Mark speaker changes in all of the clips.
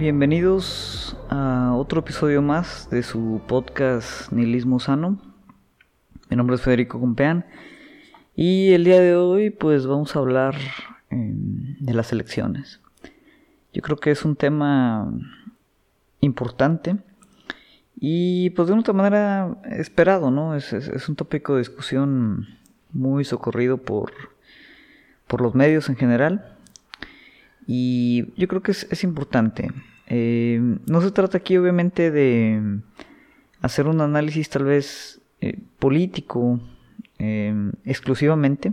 Speaker 1: Bienvenidos a otro episodio más de su podcast Nihilismo Sano. Mi nombre es Federico Compeán y el día de hoy pues vamos a hablar em, de las elecciones. Yo creo que es un tema importante y pues de una otra manera esperado, ¿no? Es, un tópico de discusión muy socorrido por, por los medios en general y yo creo que es, importante. Eh, no se trata aquí obviamente de hacer un análisis tal vez eh, político eh, exclusivamente,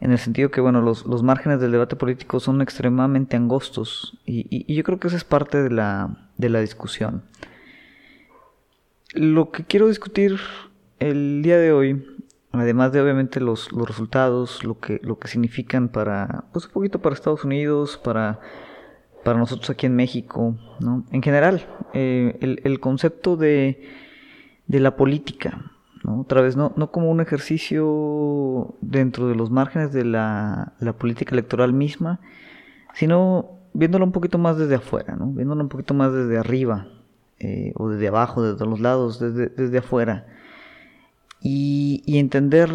Speaker 1: en el sentido que bueno, los, los, márgenes del debate político son extremadamente angostos y, yo creo que esa es parte de la, de la discusión. Lo que quiero discutir el día de hoy Además de obviamente los, los, resultados, lo que, lo que significan para, pues un poquito para Estados Unidos, para, para nosotros aquí en México, ¿no? En general, eh, el, el, concepto de, de la política, ¿no? Otra vez, no, no como un ejercicio dentro de los márgenes de la, la política electoral misma, sino viéndolo un poquito más desde afuera, ¿no? Viéndolo un poquito más desde arriba, eh, o desde abajo, desde los lados, desde, desde afuera y, entender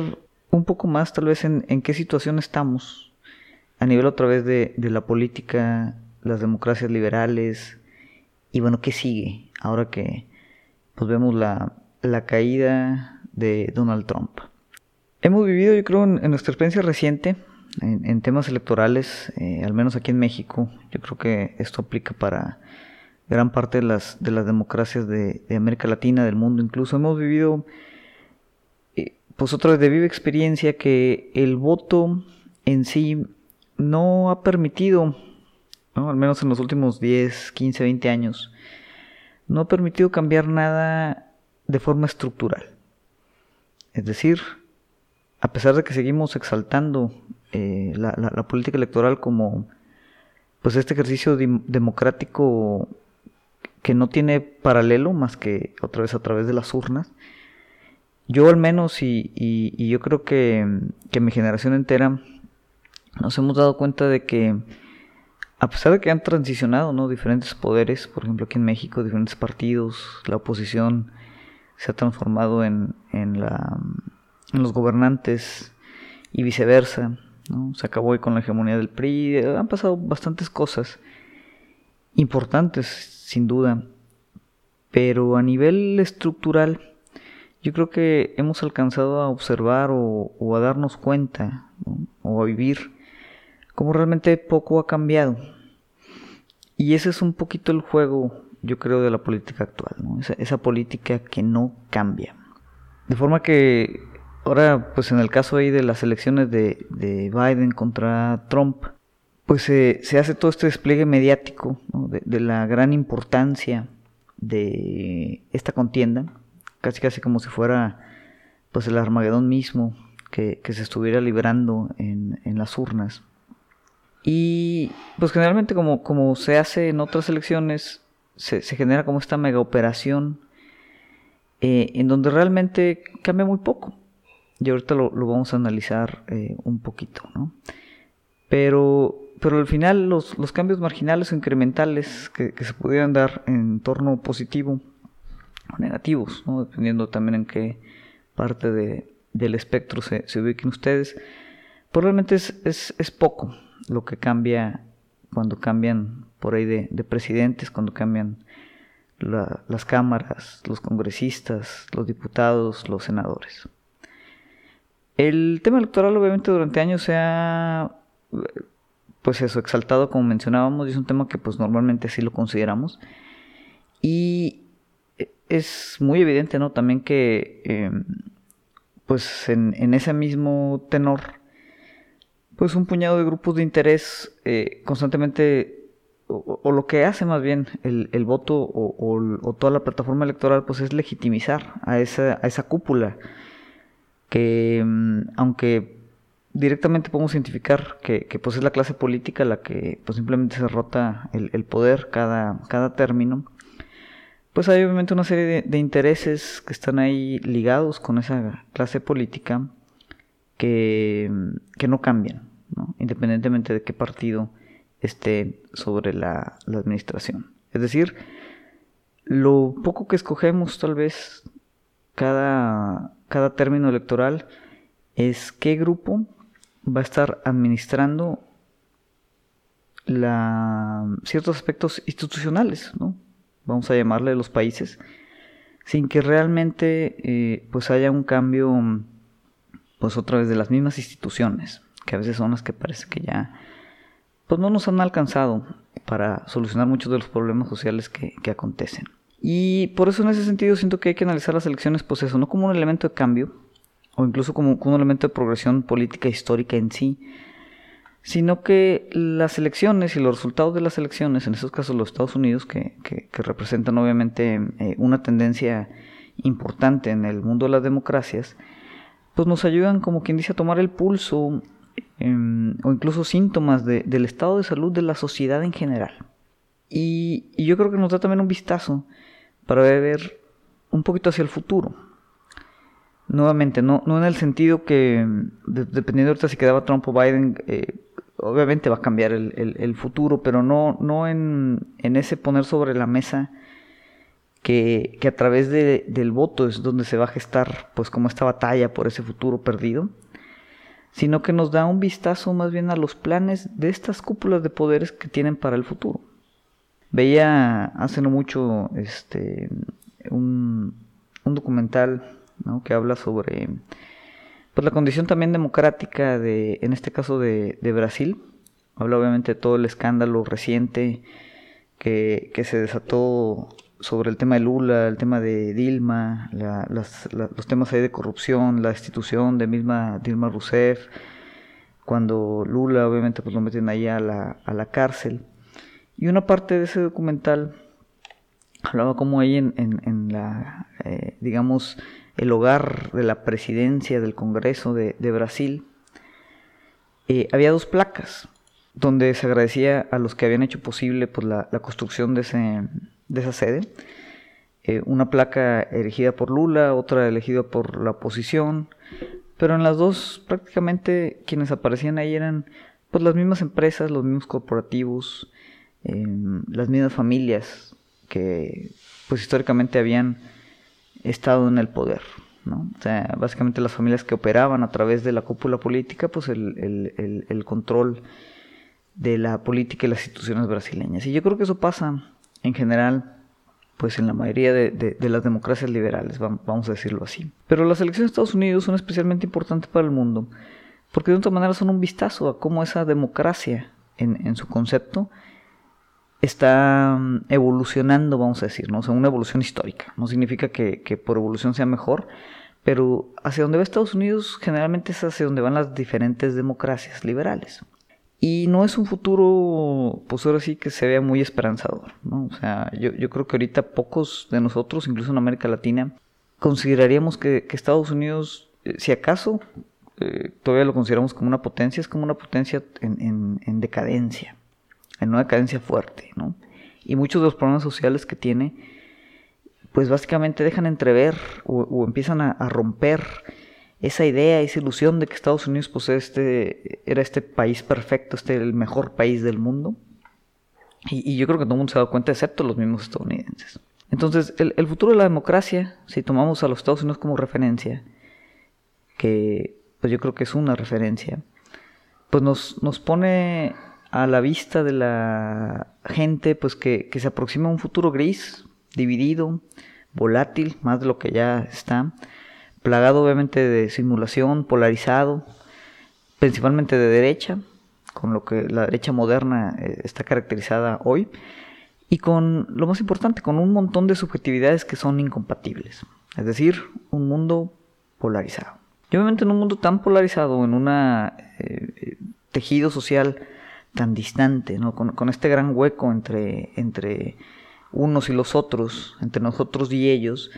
Speaker 1: un poco más tal vez en, qué situación estamos a nivel otra vez de, la política, las democracias liberales y bueno, qué sigue ahora que pues vemos la, caída de Donald Trump. Hemos vivido, yo creo, en, nuestra experiencia reciente, en, temas electorales, eh, al menos aquí en México, yo creo que esto aplica para gran parte de las, de las democracias de, América Latina, del mundo incluso. Hemos vivido pues otra vez de viva experiencia que el voto en sí no ha permitido, al menos en los últimos 10, 15, 20 años, no ha permitido cambiar nada de forma estructural. Es decir, a pesar de que seguimos exaltando eh, la, política electoral como pues este ejercicio democrático que no tiene paralelo más que otra vez a través de las urnas, yo al menos y, yo creo que, mi generación entera nos hemos dado cuenta de que a pesar de que han transicionado ¿no? diferentes poderes, por ejemplo aquí en México, diferentes partidos, la oposición se ha transformado en, en, la, en los gobernantes y viceversa. ¿no? Se acabó con la hegemonía del PRI, han pasado bastantes cosas importantes sin duda, pero a nivel estructural yo creo que hemos alcanzado a observar o, a darnos cuenta o a vivir cómo realmente poco ha cambiado. Y ese es un poquito el juego, yo creo, de la política actual, esa, política que no cambia. De forma que ahora, pues en el caso ahí de las elecciones de, Biden contra Trump, pues se hace todo este despliegue mediático de la gran importancia de esta contienda casi casi como si fuera pues el Armagedón mismo que, se estuviera librando en, las urnas. Y pues generalmente como, como se hace en otras elecciones, se, genera como esta mega operación eh, en donde realmente cambia muy poco. Y ahorita lo, vamos a analizar eh, un poquito, ¿no? Pero, pero al final los, cambios marginales o incrementales que, se pudieran dar en torno positivo negativos, dependiendo también en qué parte de, del espectro se, ubiquen ustedes. Probablemente es, es, poco lo que cambia cuando cambian por ahí de, presidentes, cuando cambian las cámaras, los congresistas, los diputados, los senadores. El tema electoral obviamente durante años se ha pues eso exaltado como mencionábamos y es un tema que pues normalmente así lo consideramos y es muy evidente, ¿no? También que, em, pues en, ese mismo tenor, pues un puñado de grupos de interés eh, constantemente, o, lo que hace más bien el, voto o, toda la plataforma electoral, pues es legitimizar a esa, a esa cúpula, que em, aunque directamente podemos identificar que, que, pues es la clase política la que pues simplemente se rota el, el poder cada, cada término, pues hay obviamente una serie de, intereses que están ahí ligados con esa clase política que, no cambian, independientemente de qué partido esté sobre la, administración. Es decir, lo poco que escogemos tal vez cada, cada término electoral es qué grupo va a estar administrando ciertos aspectos institucionales, ¿no? vamos a llamarle los países, sin que realmente eh, pues haya un cambio pues otra vez de las mismas instituciones, que a veces son las que parece que ya pues no nos han alcanzado para solucionar muchos de los problemas sociales que, que acontecen. Y por eso en ese sentido siento que hay que analizar las elecciones pues eso, no como un elemento de cambio, o incluso como, un elemento de progresión política histórica en sí, sino que las elecciones y los resultados de las elecciones, en estos casos los Estados Unidos, que, representan obviamente eh, una tendencia importante en el mundo de las democracias, pues nos ayudan como quien dice a tomar el pulso em, o incluso síntomas del estado de salud de la sociedad en general. Y, yo creo que nos da también un vistazo para ver un poquito hacia el futuro. Nuevamente, no, no en el sentido que, dependiendo de ahorita si quedaba Trump o Biden, eh, obviamente va a cambiar el, futuro, pero no, no en, ese poner sobre la mesa que, a través del voto es donde se va a gestar pues como esta batalla por ese futuro perdido, sino que nos da un vistazo más bien a los planes de estas cúpulas de poderes que tienen para el futuro. Veía hace no mucho este, un, documental que habla sobre pues la condición también democrática de, en este caso de, Brasil. Habla obviamente de todo el escándalo reciente que, se desató sobre el tema de Lula, el tema de Dilma, los temas ahí de corrupción, la destitución de misma Dilma Rousseff, cuando Lula obviamente pues lo meten ahí a la, a la cárcel. Y una parte de ese documental hablaba como ahí en, en, la, eh, digamos, el hogar de la presidencia del Congreso de, Brasil, eh, había dos placas donde se agradecía a los que habían hecho posible pues, la, construcción de, ese, de, esa sede. Eh, una placa elegida por Lula, otra elegida por la oposición, pero en las dos prácticamente quienes aparecían ahí eran pues las mismas empresas, los mismos corporativos, em, las mismas familias que pues históricamente habían estado en el poder. ¿no? O sea, básicamente las familias que operaban a través de la cúpula política, pues el, control de la política y las instituciones brasileñas. Y yo creo que eso pasa en general pues en la mayoría de, las democracias liberales, vamos a decirlo así. Pero las elecciones de Estados Unidos son especialmente importantes para el mundo, porque de otra manera son un vistazo a cómo esa democracia en, su concepto está mm, evolucionando, vamos a decir, ¿no? O sea, una evolución histórica. No significa que, por evolución sea mejor, pero hacia donde va Estados Unidos generalmente es hacia donde van las diferentes democracias liberales. Y no es un futuro, pues ahora sí que se vea muy esperanzador, ¿no? O sea, yo, creo que ahorita pocos de nosotros, incluso en América Latina, consideraríamos que, Estados Unidos, eh, si acaso, eh, todavía lo consideramos como una potencia, es como una potencia en decadencia en una cadencia fuerte, ¿no? Y muchos de los problemas sociales que tiene, pues básicamente dejan entrever o, empiezan a, romper esa idea, esa ilusión de que Estados Unidos pues, este, era este país perfecto, este el mejor país del mundo. Y, yo creo que todo el mundo se ha dado cuenta, excepto los mismos estadounidenses. Entonces, el, el, futuro de la democracia, si tomamos a los Estados Unidos como referencia, que pues yo creo que es una referencia, pues nos, nos pone a la vista de la gente, pues que, se aproxima a un futuro gris, dividido, volátil, más de lo que ya está, plagado obviamente de simulación, polarizado, principalmente de derecha, con lo que la derecha moderna eh, está caracterizada hoy, y con, lo más importante, con un montón de subjetividades que son incompatibles, es decir, un mundo polarizado. Y obviamente en un mundo tan polarizado, en un eh, tejido social tan distante, ¿no? Con, este gran hueco entre, entre unos y los otros, entre nosotros y ellos,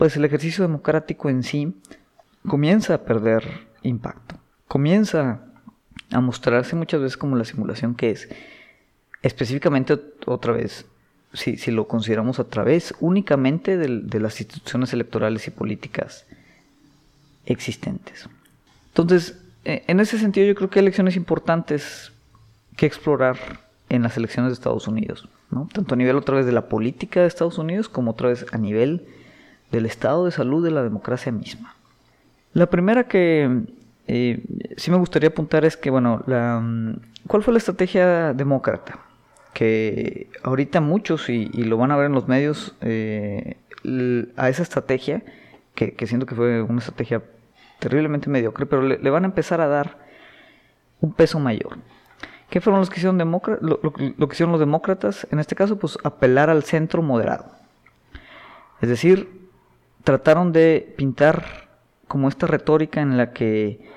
Speaker 1: pues el ejercicio democrático en sí comienza a perder impacto, comienza a mostrarse muchas veces como la simulación que es. Específicamente, otra vez, si, si lo consideramos a través únicamente de, las instituciones electorales y políticas existentes. Entonces, e, en ese sentido yo creo que hay elecciones importantes que explorar en las elecciones de Estados Unidos, ¿no? Tanto a nivel otra vez de la política de Estados Unidos como otra vez a nivel del estado de salud de la democracia misma. La primera que eh, sí me gustaría apuntar es que, bueno, la, ¿cuál fue la estrategia demócrata? Que ahorita muchos, y, lo van a ver en los medios, eh, a esa estrategia, que, siento que fue una estrategia terriblemente mediocre, pero le, van a empezar a dar un peso mayor. ¿Qué fueron los que hicieron lo, lo, que hicieron los demócratas? En este caso, pues apelar al centro moderado. Es decir, trataron de pintar como esta retórica en la que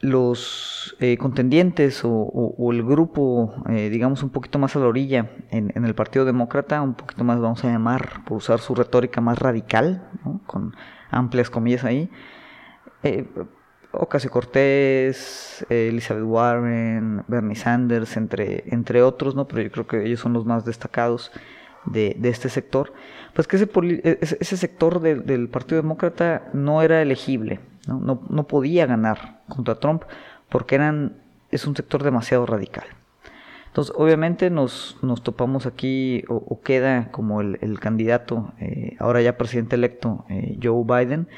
Speaker 1: los eh, contendientes o, el grupo, eh, digamos, un poquito más a la orilla en, el Partido Demócrata, un poquito más, vamos a llamar, por usar su retórica más radical, con amplias comillas ahí, eh, Ocasio Cortés, Elizabeth Warren, Bernie Sanders, entre, entre otros, ¿no? pero yo creo que ellos son los más destacados de, este sector, pues que ese, e, ese sector del Partido Demócrata no era elegible, ¿no? No, no podía ganar contra Trump porque eran, es un sector demasiado radical. Entonces, obviamente nos, nos topamos aquí, o, queda como el, candidato, eh, ahora ya presidente electo, eh, Joe Biden,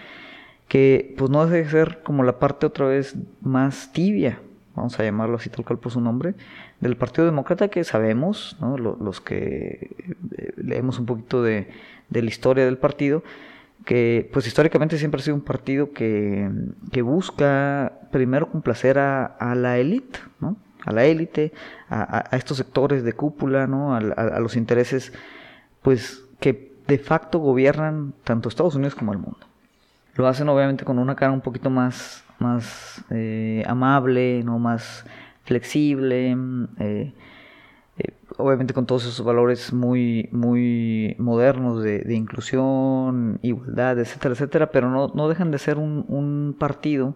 Speaker 1: que pues no debe ser como la parte otra vez más tibia, vamos a llamarlo así tal cual por su nombre, del Partido Demócrata que sabemos, los que eh, leemos un poquito de, de, la historia del partido, que pues históricamente siempre ha sido un partido que, que busca primero complacer a, a la élite, ¿no? a la élite, a, a, estos sectores de cúpula, ¿no? a, los intereses pues que de facto gobiernan tanto Estados Unidos como el mundo. Lo hacen obviamente con una cara un poquito más, más eh, amable, no más flexible, eh, eh, obviamente con todos esos valores muy, muy modernos de, inclusión, igualdad, etcétera, etcétera, pero no, no dejan de ser un, partido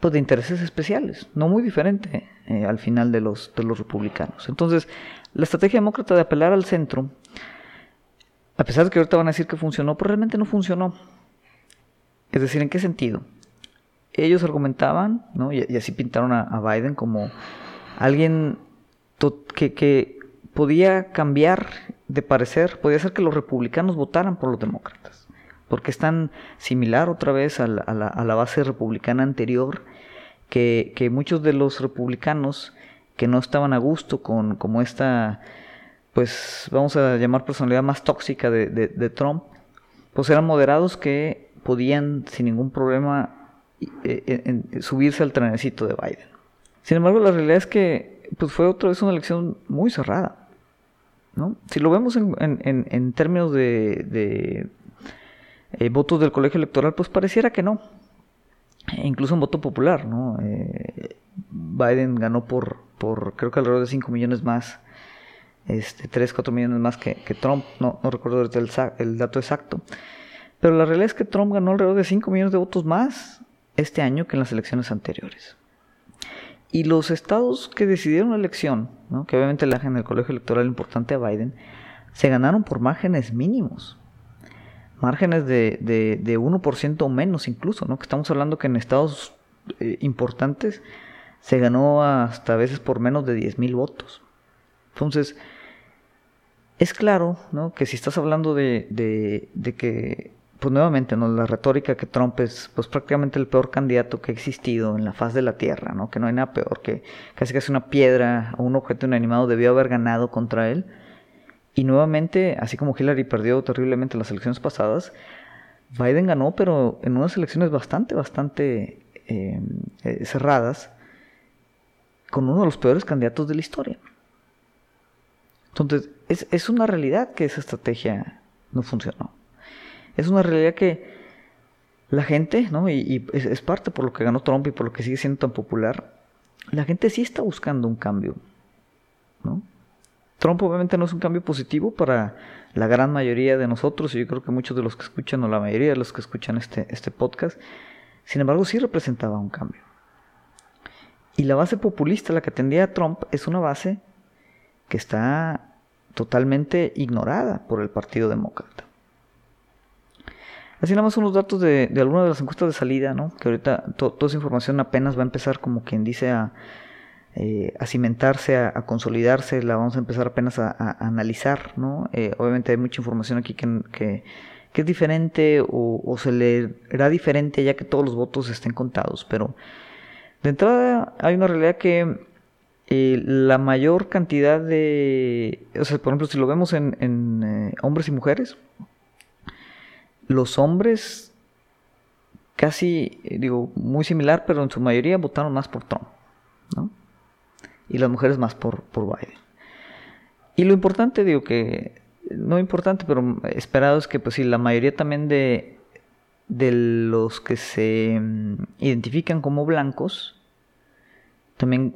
Speaker 1: pues, de intereses especiales, no muy diferente al final de los, de los republicanos. Entonces, la estrategia demócrata de apelar al centro, a pesar de que ahorita van a decir que funcionó, pues realmente no funcionó. Es decir, ¿en qué sentido? Ellos argumentaban, ¿no? y, así pintaron a Biden como alguien que, podía cambiar de parecer, podía ser que los republicanos votaran por los demócratas, porque es tan similar otra vez a la, base republicana anterior que, muchos de los republicanos que no estaban a gusto con como esta, pues vamos a llamar personalidad más tóxica de, Trump, pues eran moderados que podían sin ningún problema eh, subirse al trenecito de Biden. Sin embargo, la realidad es que pues fue otra vez una elección muy cerrada. ¿no? Si lo vemos en, en, términos de, eh, votos del colegio electoral, pues pareciera que no. E incluso en voto popular, ¿no? Eh, Biden ganó por, por creo que alrededor de 5 millones más, este, 3, 4 millones más que, Trump, no, no recuerdo el, el dato exacto. Pero la realidad es que Trump ganó alrededor de 5 millones de votos más este año que en las elecciones anteriores. Y los estados que decidieron la elección, que obviamente le en el colegio electoral importante a Biden, se ganaron por márgenes mínimos. Márgenes de, de, 1% o menos incluso, ¿no? Que estamos hablando que en estados eh, importantes se ganó hasta a veces por menos de 10 mil votos. Entonces, es claro ¿no? que si estás hablando de, de que pues nuevamente, ¿no? La retórica que Trump es pues prácticamente el peor candidato que ha existido en la faz de la Tierra, ¿no? Que no hay nada peor que casi casi una piedra o un objeto inanimado debió haber ganado contra él. Y nuevamente, así como Hillary perdió terriblemente las elecciones pasadas, Biden ganó, pero en unas elecciones bastante, bastante eh, eh, cerradas, con uno de los peores candidatos de la historia. Entonces, es, es una realidad que esa estrategia no funcionó es una realidad que la gente, ¿no? Y, es, parte por lo que ganó Trump y por lo que sigue siendo tan popular. La gente sí está buscando un cambio, ¿no? Trump obviamente no es un cambio positivo para la gran mayoría de nosotros y yo creo que muchos de los que escuchan o la mayoría de los que escuchan este, este podcast, sin embargo sí representaba un cambio. Y la base populista, la que atendía a Trump, es una base que está totalmente ignorada por el Partido Demócrata. Así nada más unos datos de, de algunas de las encuestas de salida, ¿no? Que ahorita toda esa información apenas va a empezar como quien dice a, eh, a cimentarse, a, consolidarse, la vamos a empezar apenas a, analizar, ¿no? Eh, obviamente hay mucha información aquí que, que, es diferente o, se le será diferente ya que todos los votos estén contados, pero de entrada hay una realidad que eh, la mayor cantidad de, o sea, por ejemplo, si lo vemos en, en hombres y mujeres, los hombres casi, digo, muy similar, pero en su mayoría votaron más por Trump, ¿no? y las mujeres más por, por Biden. Y lo importante, digo que, no importante, pero esperado es que pues sí, la mayoría también de, de los que se mm, identifican como blancos, también,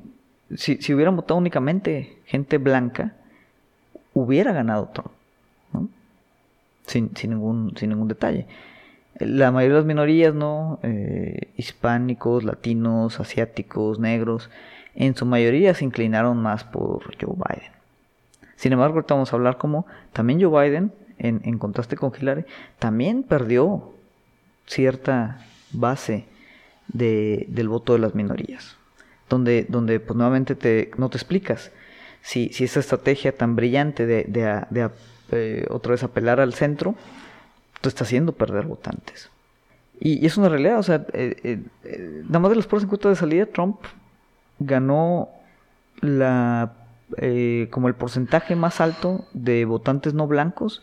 Speaker 1: si, si hubieran votado únicamente gente blanca, hubiera ganado Trump. Sin, sin, ningún, sin ningún detalle. La mayoría de las minorías, ¿no? Eh, hispánicos, latinos, asiáticos, negros, en su mayoría se inclinaron más por Joe Biden. Sin embargo, ahorita vamos a hablar como también Joe Biden, en, contraste con Hillary, también perdió cierta base del voto de las minorías. Donde, donde pues nuevamente te, no te explicas si, si esa estrategia tan brillante de, de, eh, otra vez apelar al centro, te está haciendo perder votantes. Y, es una realidad, o sea, eh, eh, nada más de los pros encuentros de salida, Trump ganó la eh, como el porcentaje más alto de votantes no blancos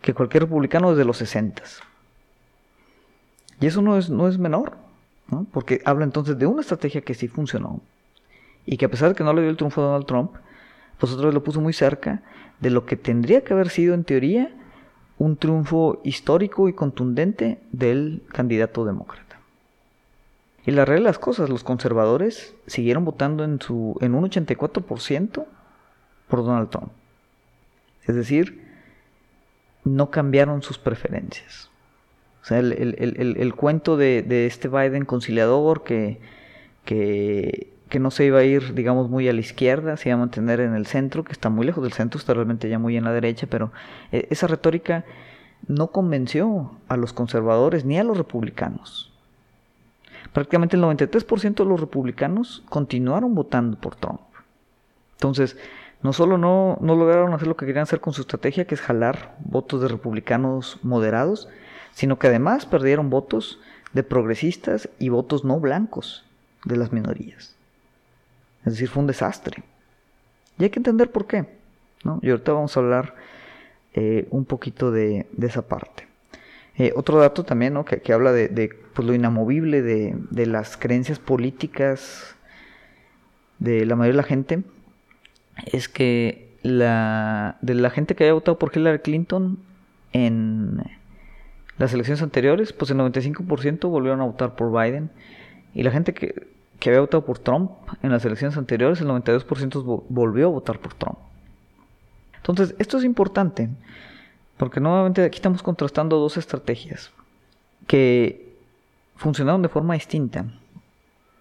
Speaker 1: que cualquier republicano desde los 60. Y eso no es, no es menor, ¿no? porque habla entonces de una estrategia que sí funcionó y que a pesar de que no le dio el triunfo a Donald Trump, pues lo puso muy cerca de lo que tendría que haber sido en teoría un triunfo histórico y contundente del candidato demócrata. Y la realidad de las cosas, los conservadores siguieron votando en, su, en un 84% por Donald Trump. Es decir, no cambiaron sus preferencias. O sea, el, cuento de, este Biden conciliador que, que, que, no se iba a ir, digamos, muy a la izquierda, se iba a mantener en el centro, que está muy lejos del centro, está realmente ya muy en la derecha, pero eh, esa retórica no convenció a los conservadores ni a los republicanos prácticamente el 93% de los republicanos continuaron votando por Trump. Entonces, no solo no, no, lograron hacer lo que querían hacer con su estrategia, que es jalar votos de republicanos moderados, sino que además perdieron votos de progresistas y votos no blancos de las minorías. Es decir, fue un desastre. Y hay que entender por qué. ¿no? Y ahorita vamos a hablar eh, un poquito de esa parte. Eh, otro dato también, ¿no? que, habla de, pues, lo inamovible de, las creencias políticas de la mayoría de la gente, es que la, de la gente que había votado por Hillary Clinton en las elecciones anteriores, pues el 95% volvieron a votar por Biden. Y la gente que, que había votado por Trump en las elecciones anteriores, el 92% volvió a votar por Trump. Entonces, esto es importante porque nuevamente aquí estamos contrastando dos estrategias que funcionaron de forma distinta.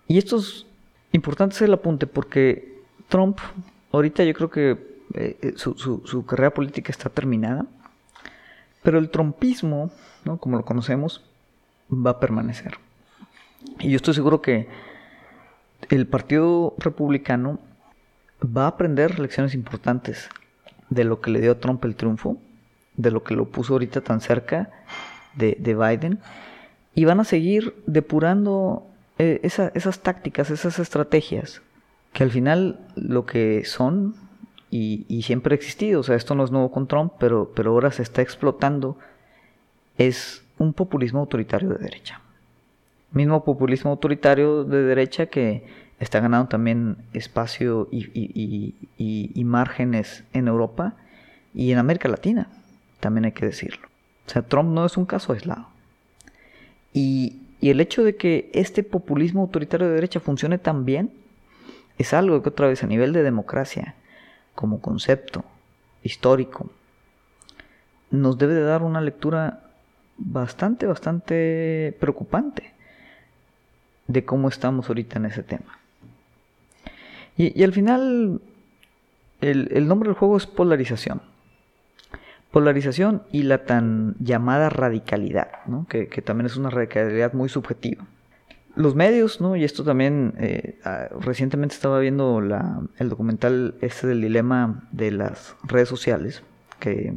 Speaker 1: Y esto es importante hacer el apunte porque Trump, ahorita yo creo que eh, eh, su, carrera política está terminada, pero el trumpismo, ¿no? como lo conocemos, va a permanecer. Y yo estoy seguro que el Partido Republicano va a aprender lecciones importantes de lo que le dio a Trump el triunfo de lo que lo puso ahorita tan cerca de, Biden. Y van a seguir depurando eh, esas tácticas, esas estrategias, que al final lo que son y, siempre ha existido, o sea, esto no es nuevo con Trump, pero, pero ahora se está explotando, es un populismo autoritario de derecha. Mismo populismo autoritario de derecha que está ganando también espacio y, y márgenes en Europa y en América Latina también hay que decirlo. O sea, Trump no es un caso aislado. Y, el hecho de que este populismo autoritario de derecha funcione tan bien es algo que otra vez a nivel de democracia, como concepto histórico, nos debe de dar una lectura bastante, bastante preocupante de cómo estamos ahorita en ese tema. Y, al final, el, el nombre del juego es polarización polarización y la tan llamada radicalidad, que, también es una radicalidad muy subjetiva. los medios, ¿no? Y esto también, eh, ah, recientemente estaba viendo la, el documental este del dilema de las redes sociales, que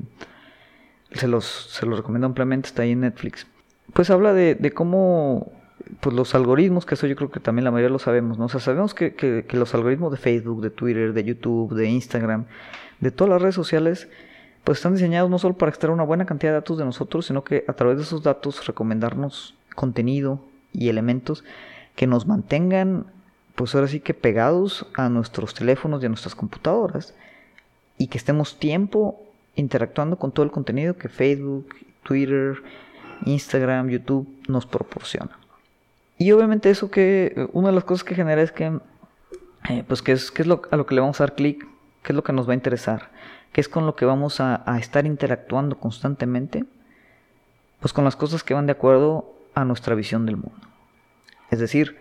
Speaker 1: se los, se los recomiendo ampliamente, está ahí en Netflix. Pues habla de cómo pues los algoritmos, que eso yo creo que también la mayoría lo sabemos, ¿no? O sea, sabemos que, que, los algoritmos de Facebook, de Twitter, de YouTube, de Instagram, de todas las redes sociales, pues están diseñados no solo para extraer una buena cantidad de datos de nosotros, sino que a través de esos datos recomendarnos contenido y elementos que nos mantengan, pues ahora sí que pegados a nuestros teléfonos y a nuestras computadoras y que estemos tiempo interactuando con todo el contenido que Facebook, Twitter, Instagram, YouTube nos proporciona. Y obviamente eso que una de las cosas que genera es que eh, pues que es, que es lo, a lo que le vamos a dar clic, qué es lo que nos va a interesar, qué es con lo que vamos a, a estar interactuando constantemente, pues con las cosas que van de acuerdo a nuestra visión del mundo. Es decir,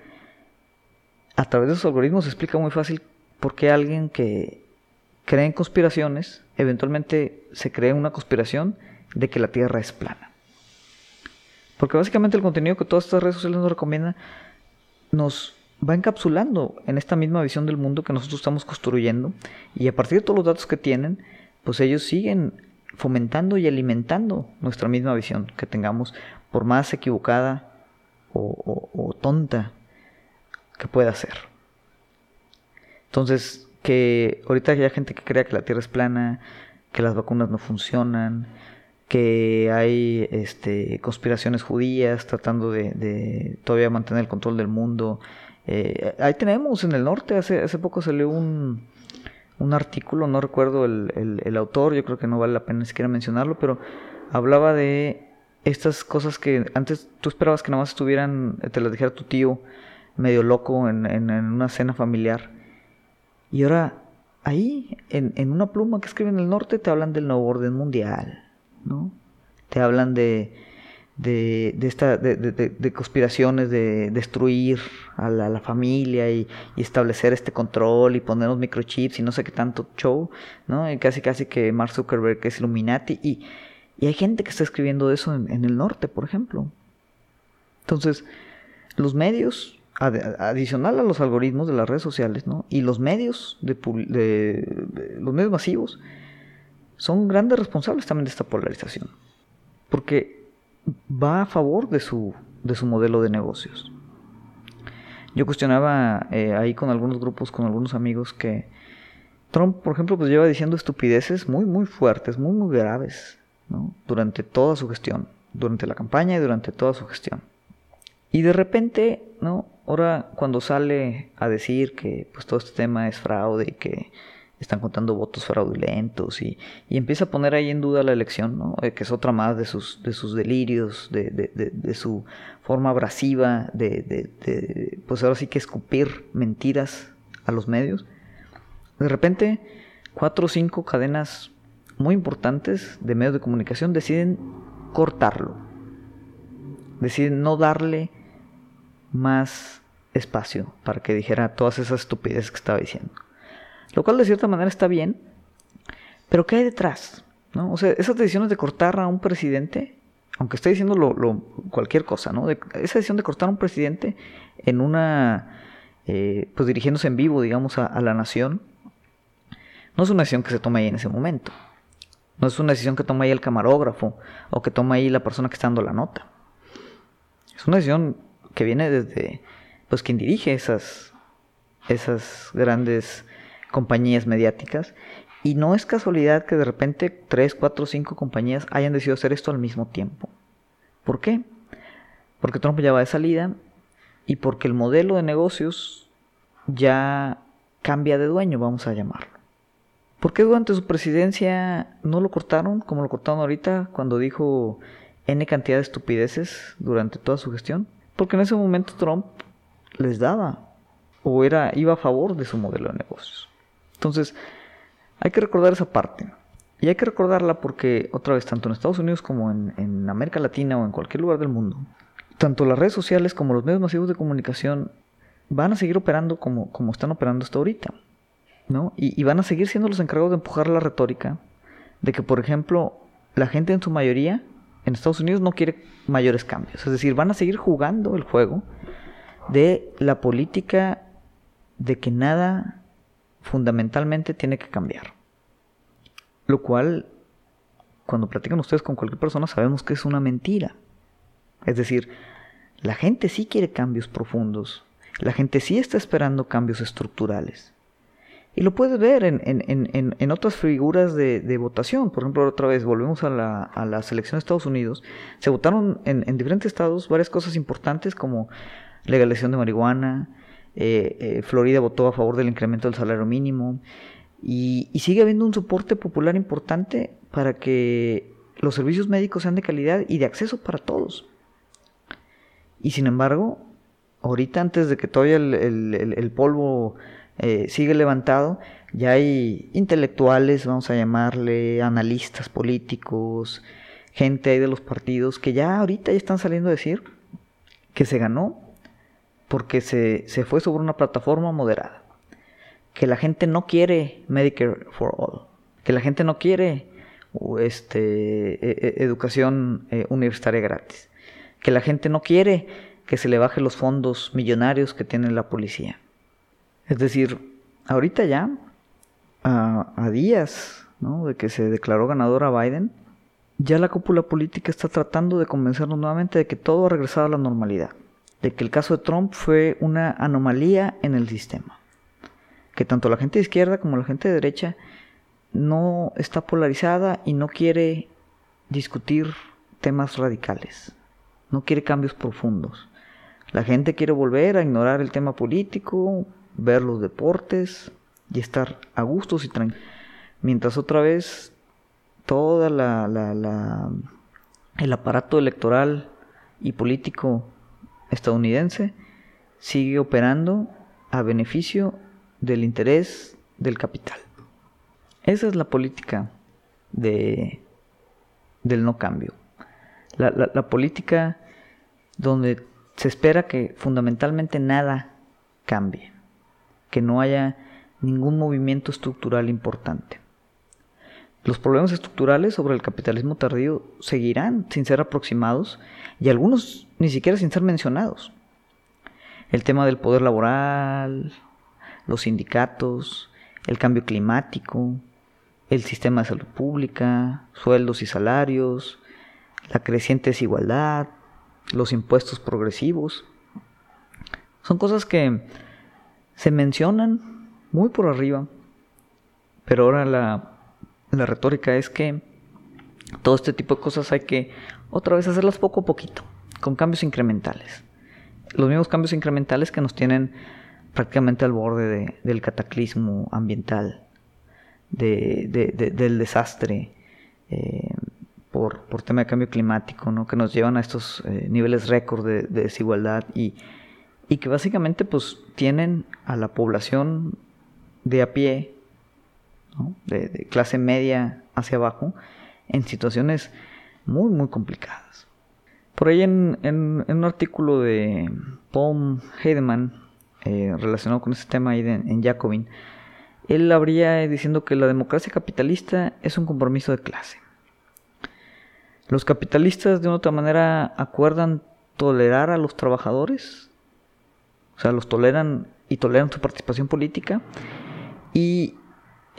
Speaker 1: a través de esos algoritmos se explica muy fácil por qué alguien que cree en conspiraciones, eventualmente se cree una conspiración de que la Tierra es plana. Porque básicamente el contenido que todas estas redes sociales nos recomiendan nos va encapsulando en esta misma visión del mundo que nosotros estamos construyendo y a partir de todos los datos que tienen, pues ellos siguen fomentando y alimentando nuestra misma visión que tengamos, por más equivocada o, tonta que pueda ser. Entonces, que ahorita hay gente que crea que la Tierra es plana, que las vacunas no funcionan, que hay este, conspiraciones judías tratando de, todavía mantener el control del mundo. Eh, ahí tenemos en el norte, hace, hace poco salió un, un artículo, no recuerdo el, el, autor, yo creo que no vale la pena ni siquiera mencionarlo, pero hablaba de estas cosas que antes tú esperabas que nada más estuvieran, te las dijera tu tío, medio loco en, en, una cena familiar. Y ahora, ahí, en, en, una pluma que escriben en el norte, te hablan del nuevo orden mundial, ¿no? Te hablan de, de, de, esta, de, de, conspiraciones de destruir a la, familia y, establecer este control y poner los microchips y no sé qué tanto show, ¿no? Y casi casi que Mark Zuckerberg es Illuminati y, y hay gente que está escribiendo eso en, el norte, por ejemplo. Entonces, los medios, adicional a los algoritmos de las redes sociales, ¿no? Y los medios de, de los medios masivos son grandes responsables también de esta polarización. Porque va a favor de su, de su modelo de negocios. Yo cuestionaba eh, ahí con algunos grupos, con algunos amigos, que Trump, por ejemplo, pues lleva diciendo estupideces muy, muy fuertes, muy, muy graves. Durante toda su gestión, durante la campaña y durante toda su gestión. Y de repente, ¿no? Ahora cuando sale a decir que pues todo este tema es fraude y que están contando votos fraudulentos y, y, empieza a poner ahí en duda la elección, ¿no? Eh, que es otra más de sus, de sus delirios, de, de, de, su forma abrasiva de, pues ahora sí que escupir mentiras a los medios. De repente, cuatro o cinco cadenas muy importantes de medios de comunicación deciden cortarlo, deciden no darle más espacio para que dijera todas esas estupideces que estaba diciendo. Lo cual de cierta manera está bien. Pero ¿qué hay detrás? ¿No? O sea, esas decisiones de cortar a un presidente, aunque esté diciendo cualquier cosa, ¿no? esa decisión de cortar a un presidente en una, eh, pues dirigiéndose en vivo, digamos, a, la nación, no es una decisión que se toma ahí en ese momento. No es una decisión que toma ahí el camarógrafo o que toma ahí la persona que está dando la nota. Es una decisión que viene desde, pues, quien dirige esas, esas grandes compañías mediáticas. Y no es casualidad que de repente 3, 4, 5 compañías hayan decidido hacer esto al mismo tiempo. ¿Por qué? Porque Trump ya va de salida y porque el modelo de negocios ya cambia de dueño, vamos a llamarlo. ¿Por qué durante su presidencia no lo cortaron como lo cortaron ahorita cuando dijo N cantidad de estupideces durante toda su gestión? Porque en ese momento Trump les daba o era iba a favor de su modelo de negocios. Entonces, hay que recordar esa parte. Y hay que recordarla porque, otra vez, tanto en Estados Unidos como en, América Latina o en cualquier lugar del mundo, tanto las redes sociales como los medios masivos de comunicación van a seguir operando como, como están operando hasta ahorita. ¿no? Y, y van a seguir siendo los encargados de empujar la retórica de que, por ejemplo, la gente en su mayoría en Estados Unidos no quiere mayores cambios. Es decir, van a seguir jugando el juego de la política de que nada fundamentalmente tiene que cambiar. Lo cual, cuando platican ustedes con cualquier persona, sabemos que es una mentira. Es decir, la gente sí quiere cambios profundos, la gente sí está esperando cambios estructurales. Y lo puedes ver en, otras figuras de, votación. Por ejemplo, otra vez, volvemos a la, a selección de Estados Unidos. Se votaron en, diferentes estados varias cosas importantes como legalización de marihuana. Eh, eh, Florida votó a favor del incremento del salario mínimo. Y, sigue habiendo un soporte popular importante para que los servicios médicos sean de calidad y de acceso para todos. Y sin embargo, ahorita antes de que todavía el, polvo eh, sigue levantado, ya hay intelectuales, vamos a llamarle, analistas políticos, gente ahí de los partidos, que ya ahorita ya están saliendo a decir que se ganó porque se, se fue sobre una plataforma moderada. Que la gente no quiere Medicare for All. Que la gente no quiere este, e, e, educación eh, universitaria gratis. Que la gente no quiere que se le baje los fondos millonarios que tiene la policía. Es decir, ahorita ya, a, días de que se declaró ganador a Biden, ya la cúpula política está tratando de convencernos nuevamente de que todo ha regresado a la normalidad, de que el caso de Trump fue una anomalía en el sistema, que tanto la gente de izquierda como la gente de derecha no está polarizada y no quiere discutir temas radicales, no quiere cambios profundos. La gente quiere volver a ignorar el tema político, ver los deportes y estar a gustos y tranquilos. Mientras otra vez toda la, la, el aparato electoral y político estadounidense sigue operando a beneficio del interés del capital. Esa es la política de, del no cambio. La política donde se espera que fundamentalmente nada cambie, que no haya ningún movimiento estructural importante. Los problemas estructurales sobre el capitalismo tardío seguirán sin ser aproximados y algunos ni siquiera sin ser mencionados. El tema del poder laboral, los sindicatos, el cambio climático, el sistema de salud pública, sueldos y salarios, la creciente desigualdad, los impuestos progresivos. Son cosas que se mencionan muy por arriba, pero ahora la, la retórica es que todo este tipo de cosas hay que otra vez hacerlas poco a poquito, con cambios incrementales. Los mismos cambios incrementales que nos tienen prácticamente al borde del cataclismo ambiental, de, del desastre, eh, por, por tema de cambio climático, ¿no? que nos llevan a estos eh, niveles récord de, desigualdad y, y, que básicamente pues tienen a la población de a pie, de, clase media hacia abajo, en situaciones muy, muy complicadas. Por ahí en, en, un artículo de Paul Heidemann eh, relacionado con este tema ahí en Jacobin, él habría diciendo que la democracia capitalista es un compromiso de clase. Los capitalistas de una otra manera acuerdan tolerar a los trabajadores, o sea, los toleran y toleran su participación política y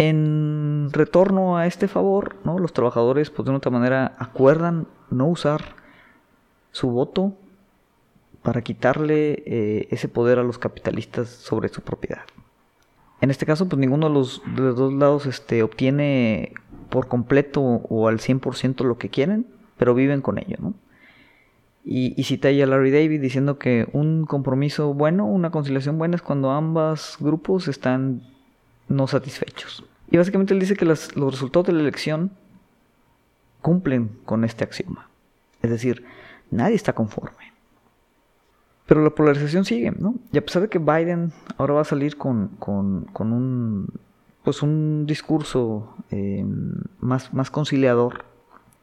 Speaker 1: en retorno a este favor, los trabajadores pues de una otra manera acuerdan no usar su voto para quitarle eh, ese poder a los capitalistas sobre su propiedad. En este caso, pues ninguno de los, dos lados este, obtiene por completo o al 100% lo que quieren, pero viven con ello. Y, y cita ahí a Larry David diciendo que un compromiso bueno, una conciliación buena es cuando ambos grupos están no satisfechos. Y básicamente él dice que los resultados de la elección cumplen con este axioma. Es decir, nadie está conforme. Pero la polarización sigue, ¿no? Y a pesar de que Biden ahora va a salir con, con, con un, pues un discurso eh, más, más conciliador,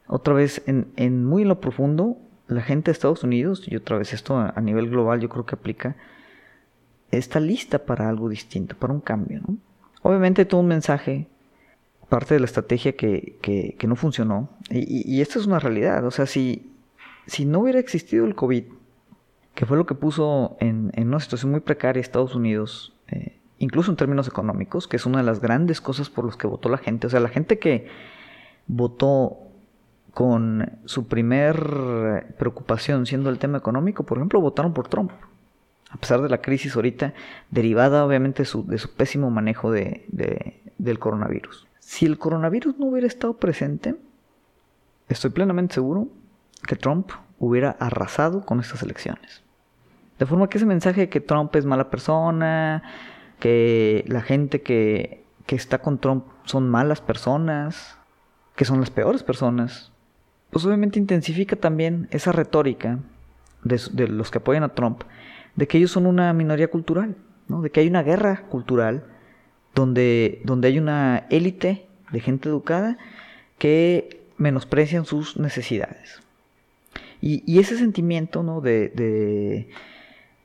Speaker 1: otra vez en, en, muy en lo profundo, la gente de Estados Unidos, y otra vez esto a, nivel global yo creo que aplica, está lista para algo distinto, para un cambio. ¿no? Obviamente todo un mensaje, parte de la estrategia que, que, que no funcionó, y, esta es una realidad, o sea, si, si no hubiera existido el COVID, que fue lo que puso en, una situación muy precaria Estados Unidos, eh, incluso en términos económicos, que es una de las grandes cosas por las que votó la gente. O sea, la gente que votó con su primer preocupación siendo el tema económico, por ejemplo, votaron por Trump. A pesar de la crisis ahorita, derivada obviamente de su, pésimo manejo del coronavirus. Si el coronavirus no hubiera estado presente, estoy plenamente seguro que Trump hubiera arrasado con estas elecciones. De forma que ese mensaje de que Trump es mala persona, que la gente que, está con Trump son malas personas, que son las peores personas, pues obviamente intensifica también esa retórica de, de, los que apoyan a Trump, de que ellos son una minoría cultural, ¿no? de que hay una guerra cultural donde, donde hay una élite de gente educada que menosprecian sus necesidades. Y, ese sentimiento ¿no? de,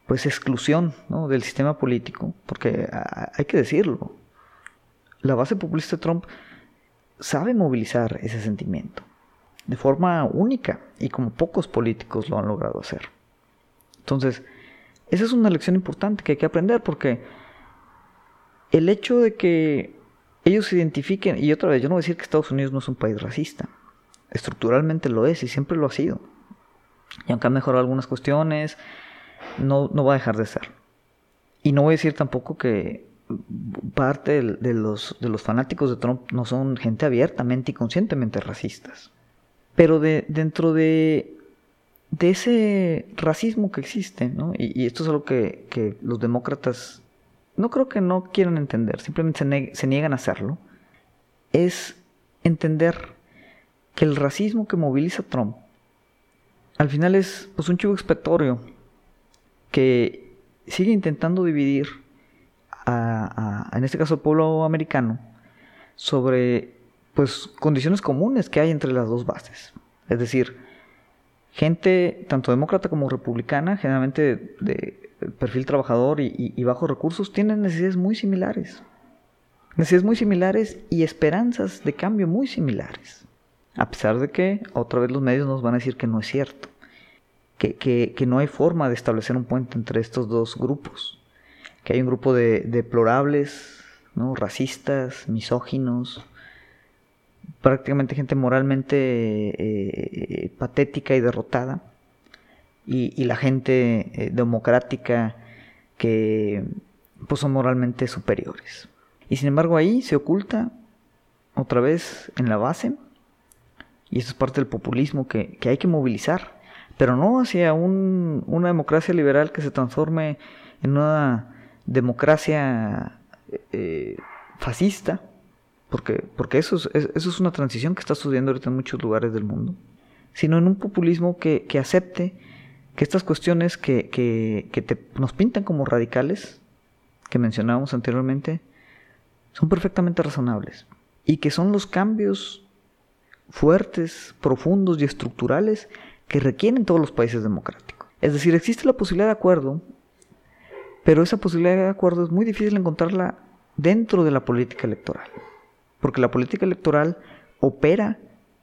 Speaker 1: pues exclusión ¿no? del sistema político, porque hay que decirlo, la base populista de Trump sabe movilizar ese sentimiento de forma única y como pocos políticos lo han logrado hacer. Entonces, esa es una lección importante que hay que aprender porque el hecho de que ellos se identifiquen, y otra vez, yo no voy a decir que Estados Unidos no es un país racista, estructuralmente lo es y siempre lo ha sido. Y aunque han mejorado algunas cuestiones, no, no va a dejar de ser. Y no voy a decir tampoco que parte de, los, de los fanáticos de Trump no son gente abiertamente y conscientemente racistas. Pero de, dentro de, de ese racismo que existe, ¿no? y, esto es algo que, los demócratas no creo que no quieran entender, simplemente se, niegan a hacerlo, es entender que el racismo que moviliza a Trump al final es pues, un chivo expiatorio que sigue intentando dividir a, en este caso al pueblo americano sobre pues condiciones comunes que hay entre las dos bases. Es decir, gente tanto demócrata como republicana, generalmente de perfil trabajador y, y bajos recursos, tienen necesidades muy similares. Necesidades muy similares y esperanzas de cambio muy similares. A pesar de que otra vez los medios nos van a decir que no es cierto, que, que, no hay forma de establecer un puente entre estos dos grupos, que hay un grupo de deplorables, ¿no? racistas, misóginos, prácticamente gente moralmente eh, patética y derrotada, y, la gente eh, democrática que pues, son moralmente superiores. Y sin embargo ahí se oculta otra vez en la base. Y eso es parte del populismo que, hay que movilizar, pero no hacia una democracia liberal que se transforme en una democracia eh, fascista, porque, porque eso, es, eso es una transición que está sucediendo ahorita en muchos lugares del mundo, sino en un populismo que, acepte que estas cuestiones que, que, nos pintan como radicales, que mencionábamos anteriormente, son perfectamente razonables y que son los cambios fuertes, profundos y estructurales que requieren todos los países democráticos. Es decir, existe la posibilidad de acuerdo, pero esa posibilidad de acuerdo es muy difícil encontrarla dentro de la política electoral, porque la política electoral opera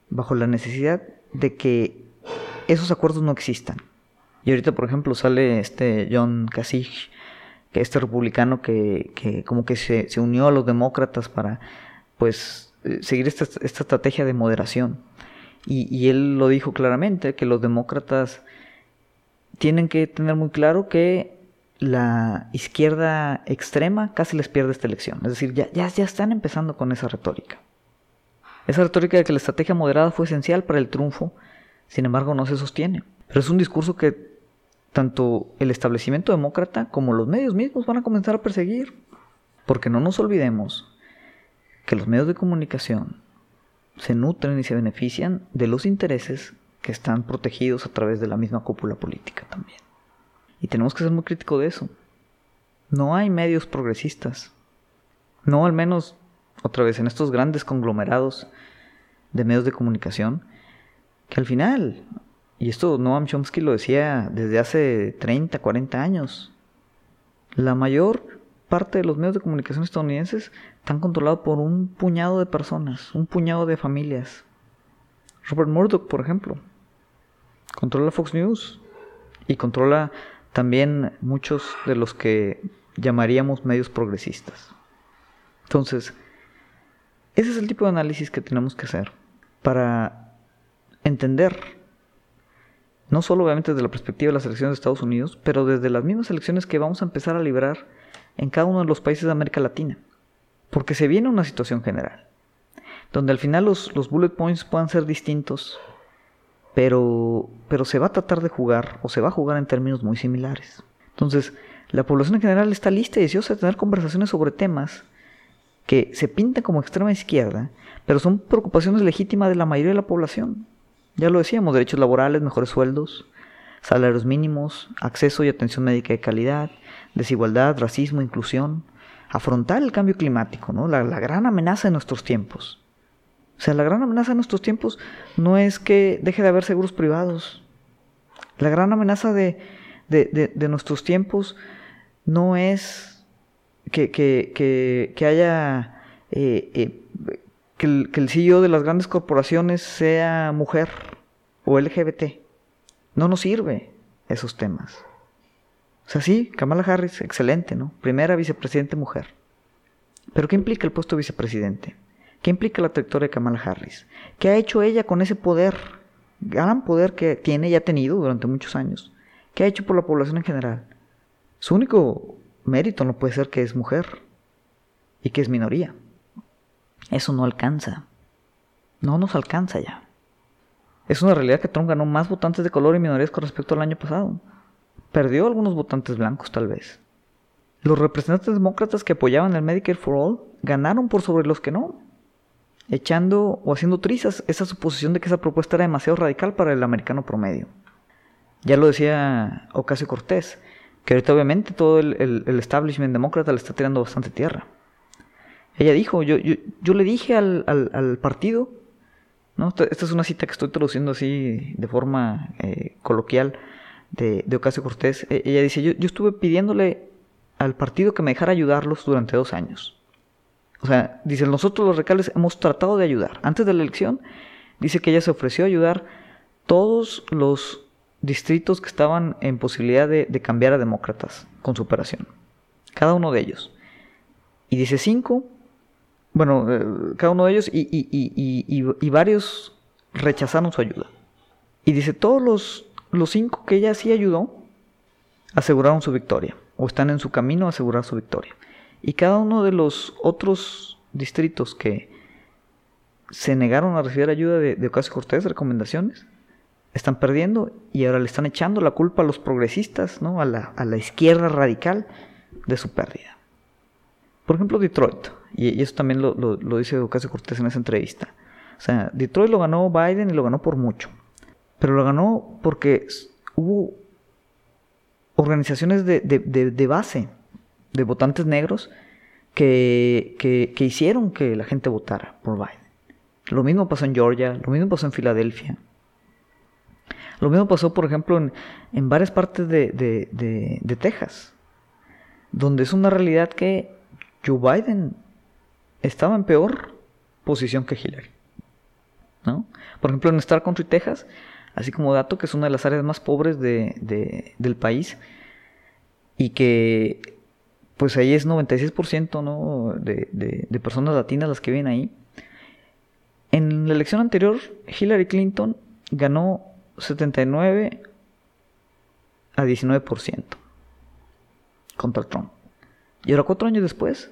Speaker 1: bajo la necesidad de que esos acuerdos no existan. Y ahorita, por ejemplo, sale este John Kasich, que este republicano que, que como que se, unió a los demócratas para, pues, eh, seguir esta, estrategia de moderación. Y, él lo dijo claramente, que los demócratas tienen que tener muy claro que la izquierda extrema casi les pierde esta elección. Es decir, ya, están empezando con esa retórica. Esa retórica de que la estrategia moderada fue esencial para el triunfo, sin embargo no se sostiene. Pero es un discurso que tanto el establecimiento demócrata como los medios mismos van a comenzar a perseguir. Porque no nos olvidemos que los medios de comunicación se nutren y se benefician de los intereses que están protegidos a través de la misma cúpula política también. Y tenemos que ser muy críticos de eso. No hay medios progresistas. No al menos, otra vez, en estos grandes conglomerados de medios de comunicación, que al final, y esto Noam Chomsky lo decía desde hace 30, 40 años, la mayor parte de los medios de comunicación estadounidenses están controlados por un puñado de personas, un puñado de familias. Robert Murdoch, por ejemplo, controla Fox News y controla también muchos de los que llamaríamos medios progresistas. Entonces, ese es el tipo de análisis que tenemos que hacer para entender, no solo obviamente desde la perspectiva de las elecciones de Estados Unidos, pero desde las mismas elecciones que vamos a empezar a librar en cada uno de los países de América Latina. Porque se viene una situación general, donde al final los, los bullet points puedan ser distintos, pero, pero se va a tratar de jugar o se va a jugar en términos muy similares. Entonces, la población en general está lista y deseosa de tener conversaciones sobre temas que se pintan como extrema izquierda, pero son preocupaciones legítimas de la mayoría de la población. Ya lo decíamos, derechos laborales, mejores sueldos, salarios mínimos, acceso y atención médica de calidad, desigualdad, racismo, inclusión, afrontar el cambio climático, ¿no? la, la gran amenaza de nuestros tiempos. O sea, la gran amenaza de nuestros tiempos no es que deje de haber seguros privados. La gran amenaza de, de, de nuestros tiempos no es que, que, que, haya eh, eh, que, el, que CEO de las grandes corporaciones sea mujer o LGBT. No nos sirve esos temas. O sea, sí, Kamala Harris, excelente, ¿no? Primera vicepresidente mujer. Pero ¿qué implica el puesto de vicepresidente? ¿Qué implica la trayectoria de Kamala Harris? ¿Qué ha hecho ella con ese poder, gran poder que tiene y ha tenido durante muchos años? ¿Qué ha hecho por la población en general? Su único mérito no puede ser que es mujer y que es minoría. Eso no alcanza. No nos alcanza ya. Es una realidad que Trump ganó más votantes de color y minorías con respecto al año pasado. Perdió algunos votantes blancos tal vez. Los representantes demócratas que apoyaban el Medicare for All ganaron por sobre los que no, echando o haciendo trizas esa suposición de que esa propuesta era demasiado radical para el americano promedio. Ya lo decía Ocasio Cortés, que ahorita obviamente todo el, establishment demócrata le está tirando bastante tierra. Ella dijo, yo, yo, le dije al, partido, ¿no? esta es una cita que estoy traduciendo así de forma eh, coloquial de, de, Ocasio Cortés, e, ella dice, yo, yo estuve pidiéndole al partido que me dejara ayudarlos durante dos años. O sea, dice, nosotros los recales hemos tratado de ayudar. Antes de la elección, dice que ella se ofreció a ayudar todos los distritos que estaban en posibilidad de, cambiar a demócratas con su operación. Cada uno de ellos. Y dice cinco, bueno, eh, cada uno de ellos y, y, varios rechazaron su ayuda. Y dice, todos los, los cinco que ella sí ayudó, aseguraron su victoria, o están en su camino a asegurar su victoria. Y cada uno de los otros distritos que se negaron a recibir ayuda de, de Ocasio Cortés, recomendaciones, están perdiendo y ahora le están echando la culpa a los progresistas, ¿no? a, la, a la izquierda radical de su pérdida. Por ejemplo, Detroit, y, eso también lo, lo, dice Ocasio Cortés en esa entrevista. O sea, Detroit lo ganó Biden y lo ganó por mucho, pero lo ganó porque hubo organizaciones de, de, de, base, de votantes negros, que, que, hicieron que la gente votara por Biden. Lo mismo pasó en Georgia, lo mismo pasó en Filadelfia. Lo mismo pasó, por ejemplo, en, varias partes de, Texas, donde es una realidad que Joe Biden estaba en peor posición que Hillary. ¿no? Por ejemplo, en Star Country, Texas, así como dato que es una de las áreas más pobres del país y que pues ahí es 96% ¿no? de, personas latinas las que viven ahí. En la elección anterior, Hillary Clinton ganó 79 a 19% contra Trump. Y ahora cuatro años después,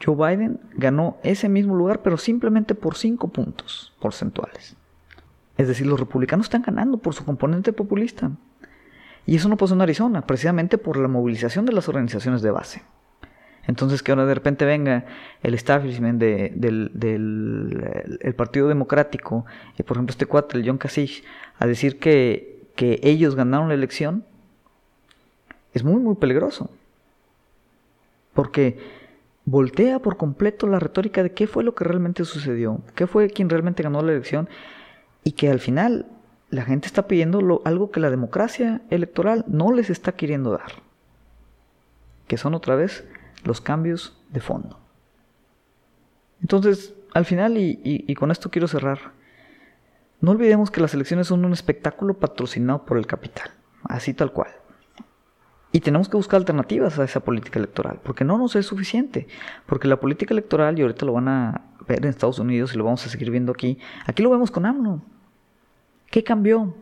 Speaker 1: Joe Biden ganó ese mismo lugar, pero simplemente por 5 puntos porcentuales. Es decir, los republicanos están ganando por su componente populista. Y eso no pasó en Arizona, precisamente por la movilización de las organizaciones de base. Entonces que ahora de repente venga el establishment del, el Partido Democrático, y por ejemplo este cuate, el John Kasich, a decir que, que ellos ganaron la elección, es muy, muy peligroso. Porque voltea por completo la retórica de qué fue lo que realmente sucedió, qué fue quien realmente ganó la elección, y que al final la gente está pidiendo algo que la democracia electoral no les está queriendo dar, que son otra vez los cambios de fondo. Entonces, al final, y, con esto quiero cerrar, no olvidemos que las elecciones son un espectáculo patrocinado por el capital, así tal cual. Y tenemos que buscar alternativas a esa política electoral, porque no nos es suficiente. Porque la política electoral, y ahorita lo van a ver en Estados Unidos y lo vamos a seguir viendo aquí, aquí lo vemos con AMLO. ¿Qué cambió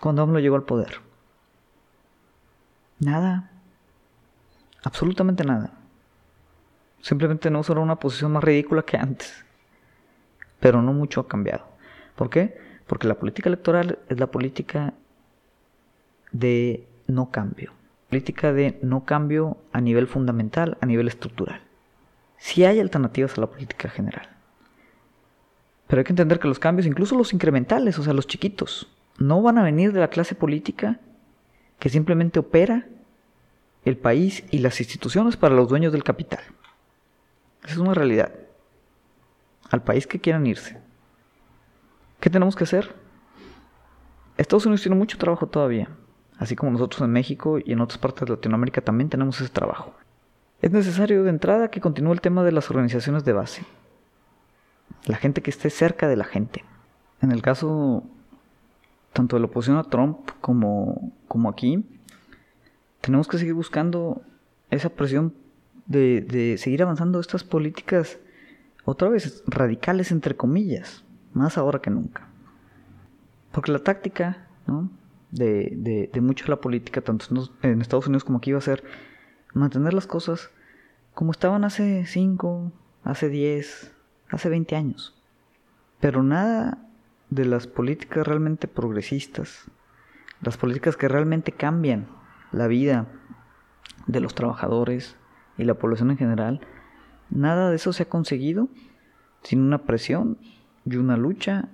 Speaker 1: cuando AMLO llegó al poder? Nada. Absolutamente nada. Simplemente no será una posición más ridícula que antes. Pero no mucho ha cambiado. ¿Por qué? Porque la política electoral es la política de no cambio. Política de no cambio a nivel fundamental, a nivel estructural. Si hay alternativas a la política general. Pero hay que entender que los cambios, incluso los incrementales, o sea, los chiquitos, no van a venir de la clase política que simplemente opera el país y las instituciones para los dueños del capital. Esa es una realidad. Al país que quieran irse. ¿Qué tenemos que hacer? Estados Unidos tiene mucho trabajo todavía, así como nosotros en México y en otras partes de Latinoamérica también tenemos ese trabajo. Es necesario de entrada que continúe el tema de las organizaciones de base. La gente que esté cerca de la gente. En el caso tanto de la oposición a Trump como, como aquí, tenemos que seguir buscando esa presión de, de seguir avanzando estas políticas, otra vez, radicales entre comillas, más ahora que nunca. Porque la táctica ¿no? de, de, de mucho de la política, tanto en Estados Unidos como aquí, iba a ser mantener las cosas como estaban hace 5, hace 10, hace 20 años. Pero nada de las políticas realmente progresistas, las políticas que realmente cambian la vida de los trabajadores y la población en general, nada de eso se ha conseguido sin una presión y una lucha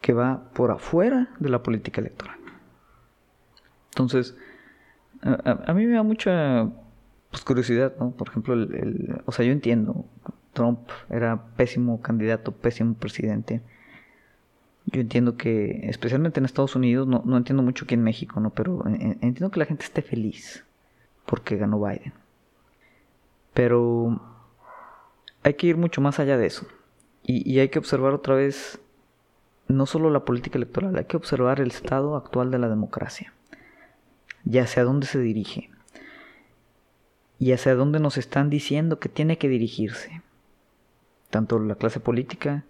Speaker 1: que va por afuera de la política electoral. Entonces, a, mí me da mucha pues, curiosidad, ¿no? Por ejemplo, el, o sea, yo entiendo, Trump era pésimo candidato, pésimo presidente. Yo entiendo que, especialmente en Estados Unidos, no, no entiendo mucho aquí en México, ¿no? Pero entiendo que la gente esté feliz porque ganó Biden. Pero hay que ir mucho más allá de eso. Y, hay que observar otra vez no solo la política electoral, hay que observar el estado actual de la democracia y hacia dónde se dirige y hacia dónde nos están diciendo que tiene que dirigirse, tanto la clase política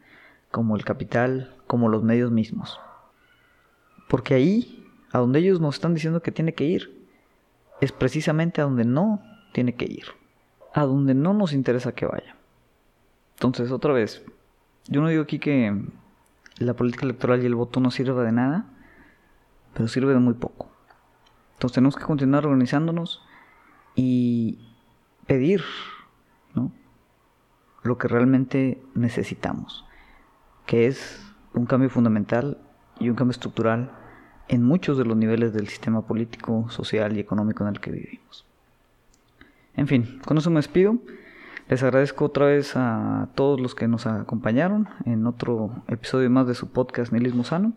Speaker 1: como el capital, como los medios mismos. Porque ahí, a donde ellos nos están diciendo que tiene que ir, es precisamente a donde no tiene que ir, a donde no nos interesa que vaya. Entonces, otra vez, yo no digo aquí que la política electoral y el voto no sirva de nada, pero sirve de muy poco. Entonces tenemos que continuar organizándonos y pedir lo que realmente necesitamos, que es un cambio fundamental y un cambio estructural en muchos de los niveles del sistema político, social y económico en el que vivimos. En fin, con eso me despido. Les agradezco otra vez a todos los que nos acompañaron en otro episodio más de su podcast Nihilismo Sano.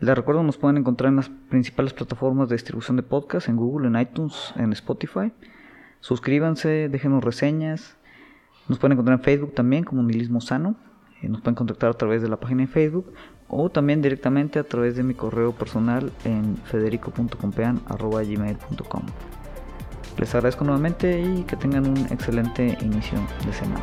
Speaker 1: Les recuerdo, nos pueden encontrar en las principales plataformas de distribución de podcast, en Google, en iTunes, en Spotify. Suscríbanse, déjenos reseñas. Nos pueden encontrar en Facebook también como Nihilismo Sano. Eh, nos pueden contactar a través de la página de Facebook o también directamente a través de mi correo personal en federico.compean.gmail.com. Les agradezco nuevamente y que tengan un excelente inicio de semana.